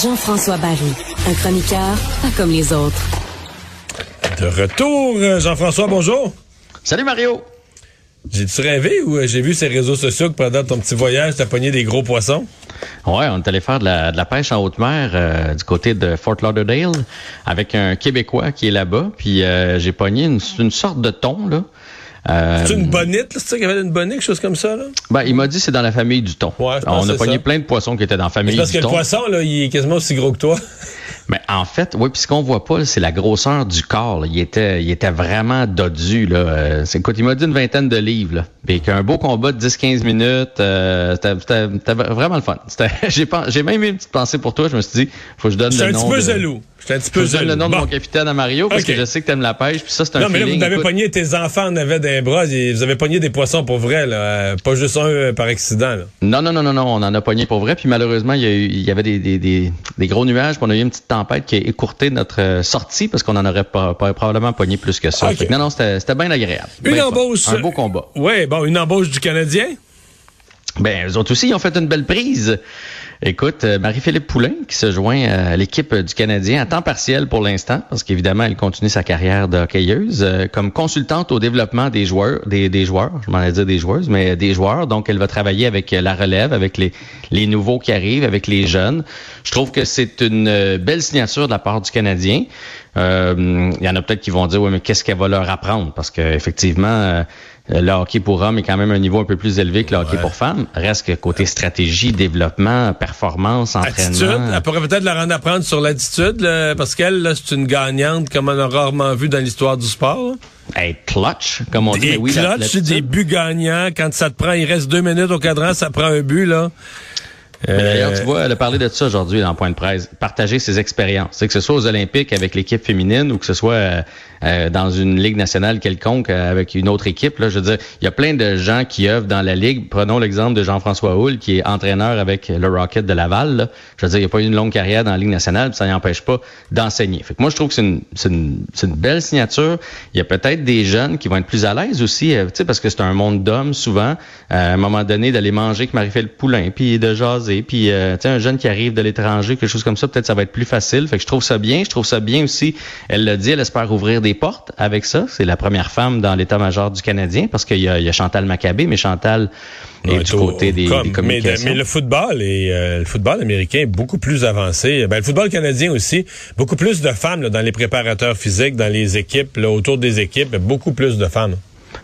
Jean-François Barry, un chroniqueur pas comme les autres. De retour, euh, Jean-François, bonjour. Salut Mario. J'ai-tu rêvé ou euh, j'ai vu ces réseaux sociaux que pendant ton petit voyage, t'as pogné des gros poissons? Ouais, on est allé faire de la, de la pêche en haute mer euh, du côté de Fort Lauderdale avec un Québécois qui est là-bas. Puis euh, j'ai pogné une, une sorte de thon, là. Euh, C'est une bonite, là? C'est ça qu'il y avait une bonite, quelque chose comme ça, là? ben, il m'a dit c'est dans la famille du thon. Ouais, on a pogné ça. plein de poissons qui étaient dans la famille Parce du que le thon. poisson, là, il est quasiment aussi gros que toi. Mais en fait, oui, puis ce qu'on voit pas, c'est la grosseur du corps. là. Il était, il était vraiment dodu. Là. Euh, c'est, écoute, il m'a dit une vingtaine de livres. Là. Puis qu'un beau combat de 10-15 minutes, euh, c'était, vraiment le fun. J'ai, même eu une petite pensée pour toi. Je me suis dit, faut que je donne le un nom. petit peu de- jaloux. J'étais un petit peu je donne le nom de mon capitaine à Mario parce que je sais que t'aimes la pêche. Puis ça, c'est un Non, mais là, vous avez écoute, pogné, tes enfants en avaient d'un bras. Vous avez pogné des poissons pour vrai, là. euh, Pas juste un euh, par accident, là. Non, non, non, non, non, on en a pogné pour vrai. Puis malheureusement, il y, a eu- il y avait des, des, des, des gros nuages. Puis on a eu une petite tempête qui a écourté notre euh, sortie parce qu'on en aurait pas, pas- probablement pogné plus que ça. Que non, non, c'était bien agréable. Une Bien fun. embauche. Un beau combat. Ouais, bon, une embauche du Canadien? Ben, eux autres aussi, ils ont fait une belle prise. Écoute, euh, Marie-Philippe Poulain, qui se joint à l'équipe du Canadien à temps partiel pour l'instant, parce qu'évidemment, elle continue sa carrière de euh, comme consultante au développement des joueurs, des, des joueurs, je m'en allais dire des joueuses, mais des joueurs. Donc, elle va travailler avec euh, la relève, avec les, nouveaux qui arrivent, avec les jeunes. Je trouve que c'est une euh, belle signature de la part du Canadien. Euh, Il y en a peut-être qui vont dire, oui, mais qu'est-ce qu'elle va leur apprendre? Parce qu'effectivement, euh, le hockey pour hommes est quand même un niveau un peu plus élevé que le hockey pour femmes. Reste que côté stratégie, développement, performance, Attitude? entraînement. Elle pourrait peut-être leur en apprendre sur l'attitude, parce qu'elle, là, c'est une gagnante comme on a rarement vu dans l'histoire du sport. Être clutch, comme on dit. Des oui, clutch, des buts gagnants. Quand ça te prend, il reste deux minutes au cadran, ça prend un but, là. Mais D'ailleurs, Euh, tu vois, elle a parlé de ça aujourd'hui dans Point de presse. Partager ses expériences. C'est que ce soit aux Olympiques avec l'équipe féminine ou que ce soit euh, euh, dans une ligue nationale quelconque euh, avec une autre équipe. Là, je veux dire, il y a plein de gens qui œuvrent dans la ligue. Prenons l'exemple de Jean-François Houle, qui est entraîneur avec le Rocket de Laval. là. Je veux dire, il n'y a pas eu une longue carrière dans la ligue nationale, puis ça n'empêche pas d'enseigner. Fait que moi, je trouve que c'est une, une, une belle signature. Il y a peut-être des jeunes qui vont être plus à l'aise aussi, euh, tu sais, parce que c'est un monde d'hommes souvent. Euh, à un moment donné, d'aller manger avec Marie-Philippe Poulain, puis de jaser, puis euh, tu sais, un jeune qui arrive de l'étranger, quelque chose comme ça, peut-être ça va être plus facile. Fait que je trouve ça bien. Je trouve ça bien aussi. Elle l'a dit, elle espère ouvrir des portes avec ça. C'est la première femme dans l'état-major du Canadien, parce qu'il y a, il y a Chantal Maccabé, mais Chantal est Ouais, du côté des, comme- des mais, communications. mais le football et le football américain est beaucoup plus avancé. Ben, le football canadien aussi, beaucoup plus de femmes là, dans les préparateurs physiques, dans les équipes, là, autour des équipes, beaucoup plus de femmes.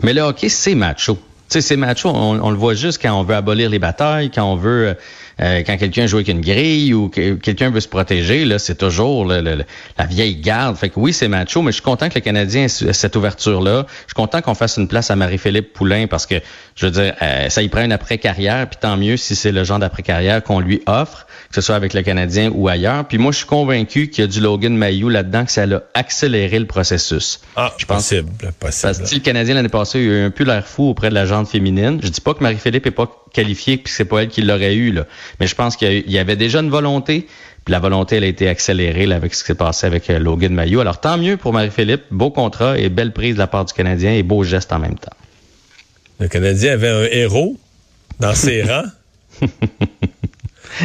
Mais le hockey, c'est macho. Tu sais, c'est macho. On, on le voit juste quand on veut abolir les batailles, quand on veut, euh, quand quelqu'un joue avec une grille ou que quelqu'un veut se protéger. Là, c'est toujours le- le- le- la vieille garde. Fait que oui, c'est macho, mais je suis content que le Canadien ait ce- cette ouverture-là. Je suis content qu'on fasse une place à Marie-Philippe Poulain parce que, je veux dire, euh, ça y prend une après-carrière, puis tant mieux si c'est le genre d'après-carrière qu'on lui offre, que ce soit avec le Canadien ou ailleurs. Puis moi, je suis convaincu qu'il y a du Logan Mayou là-dedans, que ça a accéléré le processus. Ah, Je pense- possible, parce possible. que si le Canadien l'année passée a eu un peu l'air fou auprès de la jante féminine, je dis pas que Marie-Philippe est pas qualifiée puis que c'est pas elle qui l'aurait eu là, mais je pense qu'il y avait déjà une volonté, puis la volonté elle a été accélérée là, avec ce qui s'est passé avec euh, Logan Mayo. Alors tant mieux pour Marie-Philippe, beau contrat et belle prise de la part du Canadien et beau geste en même temps. Le Canadien avait un héros dans ses rangs.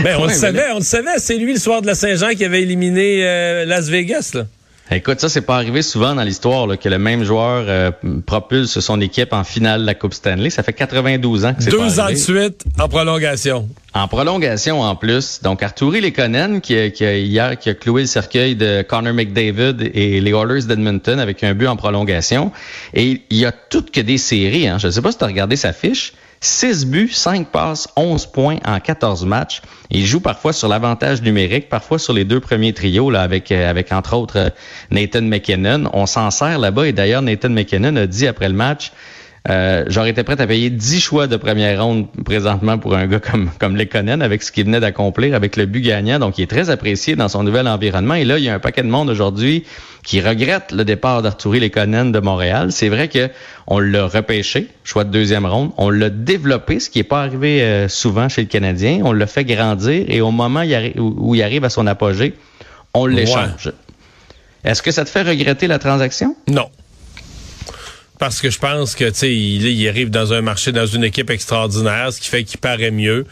Ben, on Ouais, le mais savait, là- on le savait. C'est lui le soir de la Saint-Jean qui avait éliminé euh, Las Vegas. Là. Écoute, ça, c'est pas arrivé souvent dans l'histoire que le même joueur euh, propulse son équipe en finale de la Coupe Stanley. Ça fait 92 ans que c'est Deux pas ans de suite en prolongation. En prolongation en plus. Donc, Arturi Lekonen, qui, qui a, hier, qui a cloué le cercueil de Connor McDavid et les Oilers d'Edmonton avec un but en prolongation. Et il y a toutes que des séries. Hein. Je ne sais pas si tu as regardé sa fiche. 6 buts, 5 passes, 11 points en 14 matchs. Il joue parfois sur l'avantage numérique, parfois sur les deux premiers trios, là, avec, euh, avec entre autres euh, Nathan McKinnon. On s'en sert là-bas et d'ailleurs, Nathan McKinnon a dit après le match, euh, j'aurais été prêt à payer 10 choix de première ronde présentement pour un gars comme, comme Lekonen avec ce qu'il venait d'accomplir avec le but gagnant. Donc, il est très apprécié dans son nouvel environnement. Et là, il y a un paquet de monde aujourd'hui qui regrette le départ d'Arturi Lekonen de Montréal. C'est vrai que on l'a repêché, choix de deuxième ronde. On l'a développé, ce qui n'est pas arrivé euh, souvent chez le Canadien. On l'a fait grandir et au moment où il arrive à son apogée, on l'échange. Est-ce que ça te fait regretter la transaction? Non parce que je pense que tu sais, il, arrive dans un marché, dans une équipe extraordinaire, ce qui fait qu'il paraît mieux.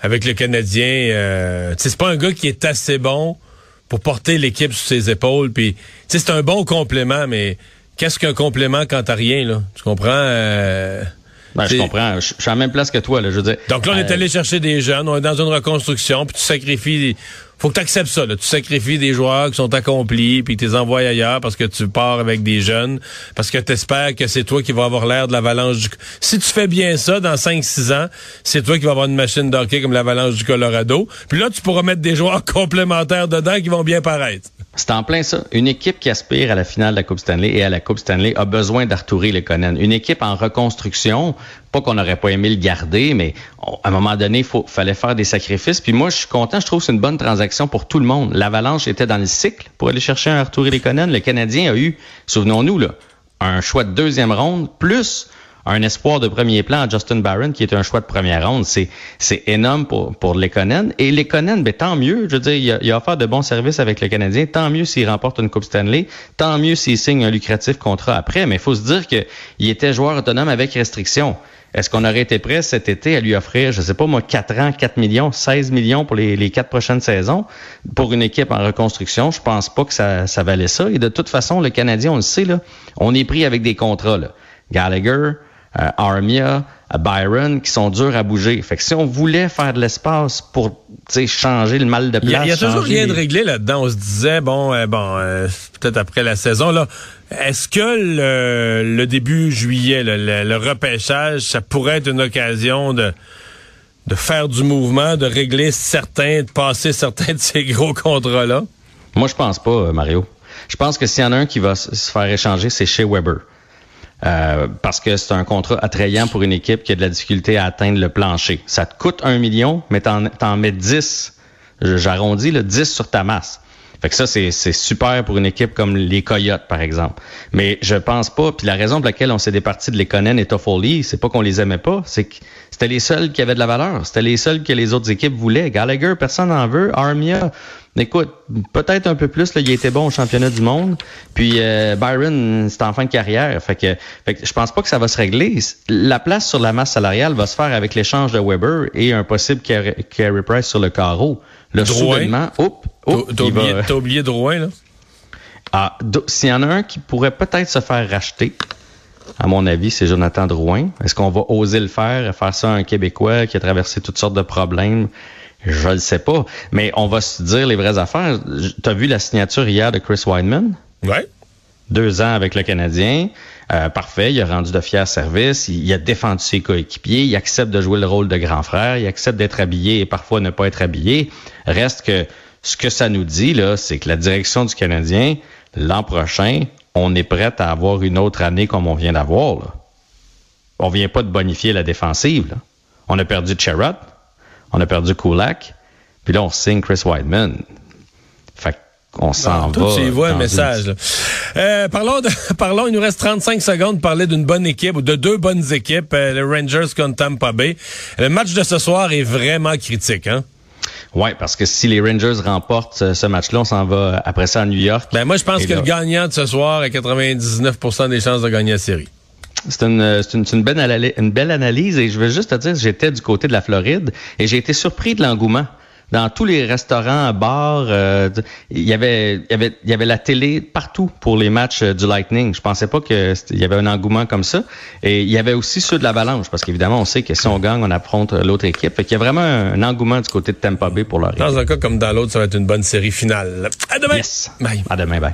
Avec le Canadien, euh, c'est pas un gars qui est assez bon pour porter l'équipe sur ses épaules. Puis, c'est un bon complément, mais qu'est-ce qu'un complément quand t'as rien là? Tu comprends euh, ben, je comprends. Je, suis à la même place que toi. Là, je veux dire, Donc là, on est euh, allé chercher des jeunes, on est dans une reconstruction, puis tu sacrifies faut que tu acceptes ça. Tu sacrifies des joueurs qui sont accomplis, puis tu les envoies ailleurs parce que tu pars avec des jeunes, parce que tu espères que c'est toi qui vas avoir l'air de l'avalanche du... Si tu fais bien ça dans 5-6 ans, c'est toi qui vas avoir une machine d'hockey comme l'avalanche du Colorado. Puis là, tu pourras mettre des joueurs complémentaires dedans qui vont bien paraître. C'est en plein ça. Une équipe qui aspire à la finale de la Coupe Stanley et à la Coupe Stanley a besoin d'Arturi Lekonen. Une équipe en reconstruction, pas qu'on n'aurait pas aimé le garder, mais à un moment donné, il fallait faire des sacrifices. Puis moi, je suis content, je trouve que c'est une bonne transaction pour tout le monde. L'Avalanche était dans le cycle pour aller chercher un Arturi Lekonen. Le Canadien a eu, souvenons-nous, là, un choix de deuxième ronde, plus un espoir de premier plan à Justin Barron, qui est un choix de première ronde. C'est, c'est énorme pour, pour Lekonen. Et Lekonen, ben, tant mieux. Je veux dire, il a, il a offert de bons services avec le Canadien. Tant mieux s'il remporte une Coupe Stanley. Tant mieux s'il signe un lucratif contrat après. Mais il faut se dire qu'il était joueur autonome avec restriction. Est-ce qu'on aurait été prêt cet été à lui offrir, je sais pas moi, 4 ans, 4 millions, 16 millions pour les, les 4 prochaines saisons pour une équipe en reconstruction? Je pense pas que ça, ça valait ça. Et de toute façon, le Canadien, on le sait, là, on est pris avec des contrats. Là. Gallagher, euh, Armia, euh, Byron, qui sont durs à bouger. Fait que si on voulait faire de l'espace pour changer le mal de place. Il y a, toujours rien de réglé là-dedans. On se disait, bon, euh, bon, peut-être après la saison, là, est-ce que le, début juillet, le, repêchage, ça pourrait être une occasion de faire du mouvement, de régler certains, de passer certains de ces gros contrats-là? Moi, je pense pas, Mario. Je pense que s'il y en a un qui va se faire échanger, c'est chez Weber. Euh, parce que c'est un contrat attrayant pour une équipe qui a de la difficulté à atteindre le plancher. Ça te coûte un million, mais t'en, t'en mets 10, j'arrondis, le 10 sur ta masse. Fait que ça, c'est, super pour une équipe comme les Coyotes, par exemple. Mais je pense pas, puis la raison pour laquelle on s'est départi de Lekonen et Toffoli, c'est pas qu'on les aimait pas, c'est que c'était les seuls qui avaient de la valeur. C'était les seuls que les autres équipes voulaient. Gallagher, personne n'en veut. Armia, écoute, peut-être un peu plus, là, il était bon au championnat du monde. Puis euh, Byron, c'est en fin de carrière. Fait que, fait que je pense pas que ça va se régler. La place sur la masse salariale va se faire avec l'échange de Weber et un possible carry price sur le carreau. Le soudainement, hop, T'as oublié, oublié Drouin, là? Ah, s'il y en a un qui pourrait peut-être se faire racheter, à mon avis, c'est Jonathan Drouin. Est-ce qu'on va oser le faire, faire ça à un Québécois qui a traversé toutes sortes de problèmes? Je ne sais pas. Mais on va se dire les vraies affaires. Tu as vu la signature hier de Chris Weidman? Oui. Deux ans avec le Canadien. Euh, parfait, il a rendu de fiers services, il, a défendu ses coéquipiers, il accepte de jouer le rôle de grand frère, il accepte d'être habillé et parfois ne pas être habillé. Reste que ce que ça nous dit, là, c'est que la direction du Canadien, l'an prochain, on est prêt à avoir une autre année comme on vient d'avoir. On vient pas de bonifier la défensive. On a perdu Cherrod, on a perdu Kulak, puis là, on signe Chris Weidman. Fait qu'on s'en va. Vois un message. Euh, parlons, de, parlons, il nous reste 35 secondes de parler d'une bonne équipe ou de deux bonnes équipes, euh, le Rangers contre Tampa Bay. Le match de ce soir est vraiment critique, hein? Oui, parce que si les Rangers remportent ce match-là, on s'en va après ça à New York. Ben moi, je pense que le gagnant de ce soir a 99% des chances de gagner la série. C'est une, une, une, belle une belle analyse et je veux juste te dire, j'étais du côté de la Floride et j'ai été surpris de l'engouement dans tous les restaurants, bars, euh, il y avait, il y avait, il y avait la télé partout pour les matchs du Lightning. Je pensais pas que il y avait un engouement comme ça. Et il y avait aussi ceux de l'Avalanche, parce qu'évidemment, on sait que si on gagne, on affronte l'autre équipe. Fait qu'il y a vraiment un, engouement du côté de Tampa Bay pour leur Dans un cas comme dans l'autre, ça va être une bonne série finale. À demain. Yes. Bye. À demain. Bye.